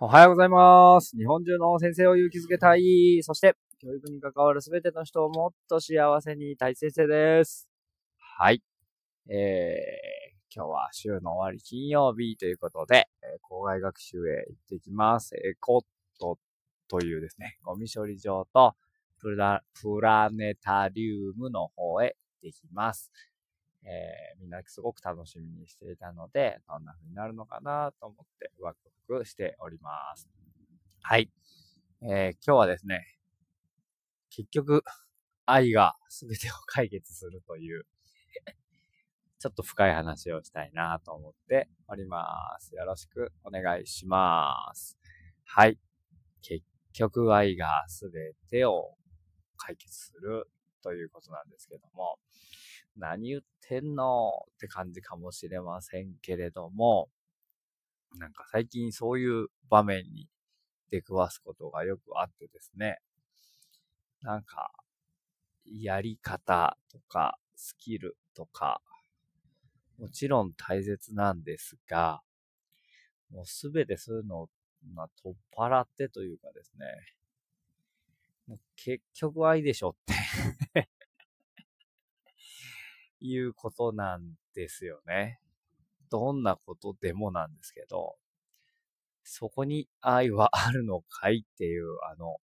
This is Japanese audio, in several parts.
おはようございます。日本中の先生を勇気づけたい。そして、教育に関わるすべての人をもっと幸せにたい先生です。はい。えー、今日は週の終わり金曜日ということで、えー、校外学習へ行ってきます。エコットというですね、ゴミ処理場とプラネタリウムの方へ行ってきます。えー、みんなすごく楽しみにしていたので、どんな風になるのかなと思ってワクワクしております。はい。えー、今日はですね、結局、愛が全てを解決するという ちょっと深い話をしたいなと思っております。よろしくお願いします。はい。結局愛が全てを解決するということなんですけども、何言ってんの？って感じかもしれませんけれども、なんか最近そういう場面に出くわすことがよくあってですね、なんか、やり方とか、スキルとか、もちろん大切なんですが、もうすべてそういうのを、まあ、取っ払ってというかですね、もう結局愛でしょって。いうことなんですよね。どんなことでもなんですけど、そこに愛はあるのかいっていう、あの、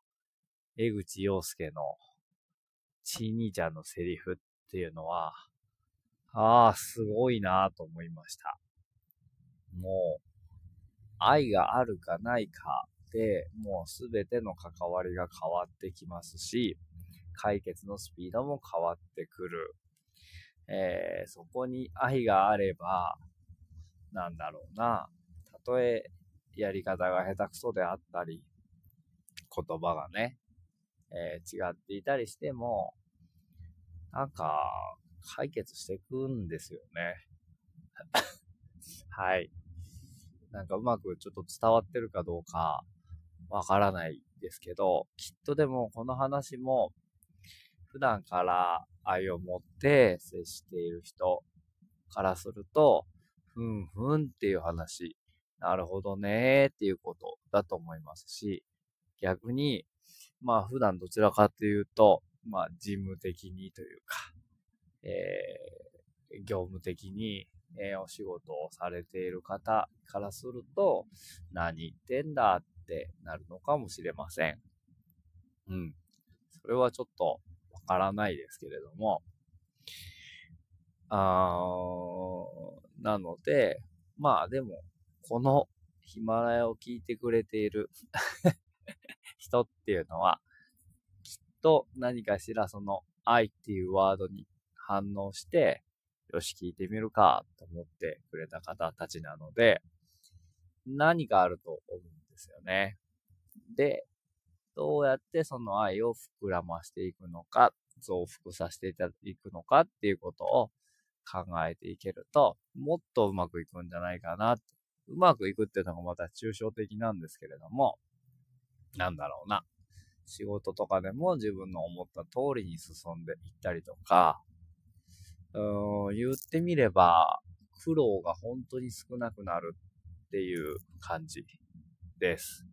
江口洋介のち兄ちゃんのセリフっていうのは、ああ、すごいなと思いました。もう、愛があるかないかで、もうすべての関わりが変わってきますし、解決のスピードも変わってくる。えー、そこに愛があれば、なんだろうな、たとえやり方が下手くそであったり、言葉がね、えー、違っていたりしても、なんか、解決していくんですよね。はい。なんかうまくちょっと伝わってるかどうかわからないですけど、きっとでもこの話も普段から愛を持って接している人からすると、ふんふんっていう話、なるほどねっていうことだと思いますし、逆に、まあ普段どちらかというと、まあ事務的にというか、えー、業務的に、えー、お仕事をされている方からすると、何言ってんだってなるのかもしれません。うん。それはちょっとからないですけれども、あーなので、まあでも、このヒマラヤを聞いてくれている 人っていうのは、きっと何かしらその愛っていうワードに反応して、よし聞いてみるかと思ってくれた方たちなので、何かあると思うんですよね。で、どうやってその愛を膨らましていくのか、増幅させていただくのかっていうことを考えていけると、もっとうまくいくんじゃないかな。うまくいくっていうのがまた抽象的なんですけれども、なんだろうな。仕事とかでも自分の思った通りに進んでいったりとか、うーん、言ってみれば、苦労が本当に少なくなるっていう感じです。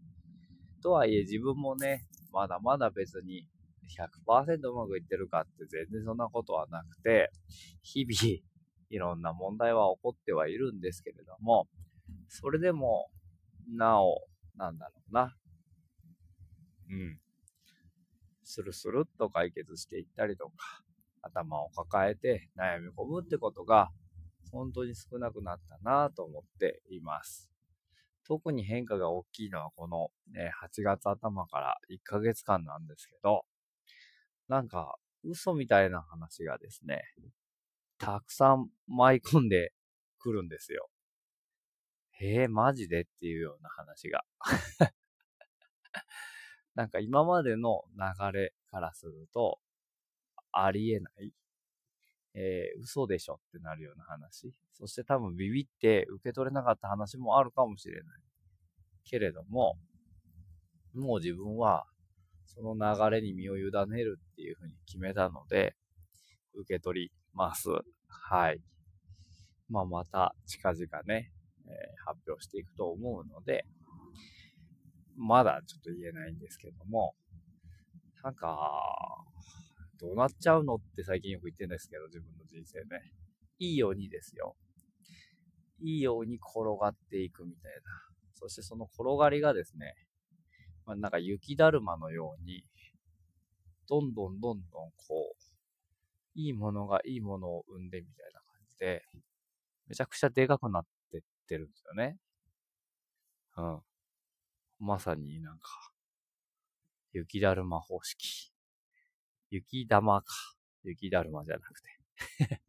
とはいえ自分もね、まだまだ別に100%うまくいってるかって全然そんなことはなくて、日々いろんな問題は起こってはいるんですけれども、それでも、なお、なんだろうな。うん。スルスルっと解決していったりとか、頭を抱えて悩み込むってことが、本当に少なくなったなと思っています。特に変化が大きいのはこの、ね、8月頭から1ヶ月間なんですけど、なんか嘘みたいな話がですね、たくさん舞い込んでくるんですよ。へえ、マジでっていうような話が。なんか今までの流れからすると、ありえない。えー、嘘でしょってなるような話。そして多分ビビって受け取れなかった話もあるかもしれない。けれども、もう自分はその流れに身を委ねるっていうふうに決めたので、受け取ります。はい。まあ、また近々ね、えー、発表していくと思うので、まだちょっと言えないんですけども、なんか、どうなっちゃうのって最近よく言ってるんですけど、自分の人生ね。いいようにですよ。いいように転がっていくみたいな。そしてその転がりがですね、まあ、なんか雪だるまのように、どんどんどんどんこう、いいものがいいものを生んでみたいな感じで、めちゃくちゃでかくなってってるんですよね。うん。まさになんか、雪だるま方式。雪玉か。雪だるまじゃなくて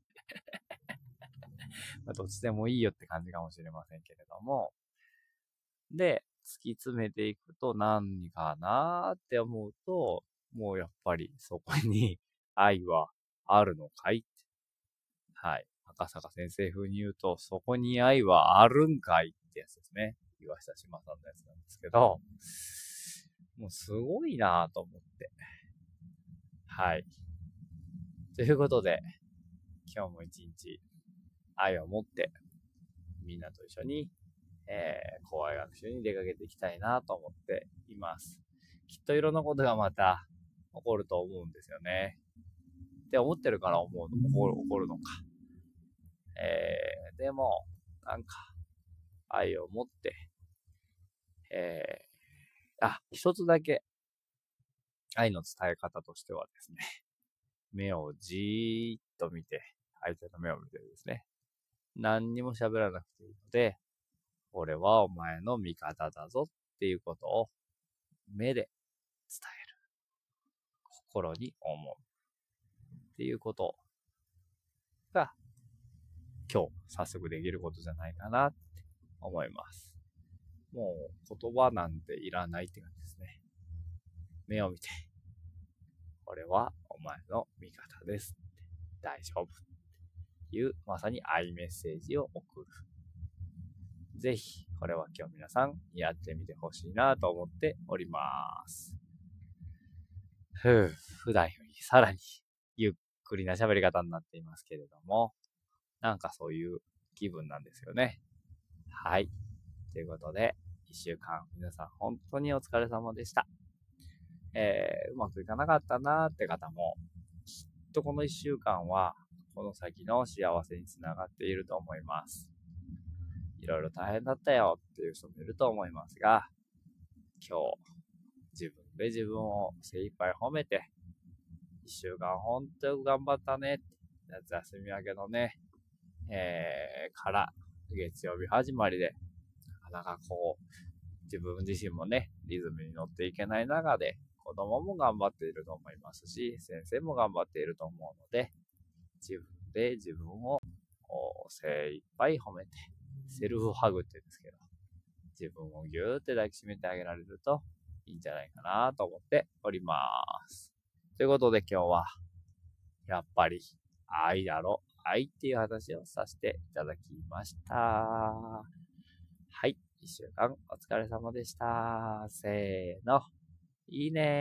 ま、どっちでもいいよって感じかもしれませんけれども。で、突き詰めていくと何かなーって思うと、もうやっぱりそこに 愛はあるのかいっ。はい。赤坂先生風に言うと、そこに愛はあるんかいってやつですね。岩下島さんのやつなんですけど、もうすごいなぁと思って。はい。ということで、今日も一日愛を持って、みんなと一緒に、えー、講話学習に出かけていきたいなと思っています。きっといろんなことがまた起こると思うんですよね。って思ってるから思うの、起こる起こるのか。えー、でも、なんか、愛を持って、えー、あ、一つだけ、愛の伝え方としてはですね、目をじーっと見て、相手の目を見てですね、何にも喋らなくていいので、俺はお前の味方だぞっていうことを目で伝える。心に思う。っていうことが、今日早速できることじゃないかなって思います。もう言葉なんていらないって感じですね。目を見て、これはお前の味方です、大丈夫っていう、まさに愛メッセージを送る。ぜひ、これは今日皆さんやってみてほしいなと思っております。ふう、普段よりさらにゆっくりな喋り方になっていますけれども、なんかそういう気分なんですよね。はい。ということで、一週間皆さん本当にお疲れ様でした。えー、うまくいかなかったなーって方も、きっとこの一週間は、この先の幸せにつながっていると思います。いろいろ大変だったよっていう人もいると思いますが、今日、自分で自分を精一杯褒めて、一週間本当よく頑張ったね。夏休み明けのね、えー、から月曜日始まりで、なかなかこう、自分自身もね、リズムに乗っていけない中で、子供も頑張っていると思いますし、先生も頑張っていると思うので、自分で自分を精一杯褒めて、セルフハグって言うんですけど、自分をぎゅーって抱きしめてあげられるといいんじゃないかなと思っております。ということで今日は、やっぱり愛だろ、愛っていう話をさせていただきました。はい。一週間お疲れ様でした。せーの。いいね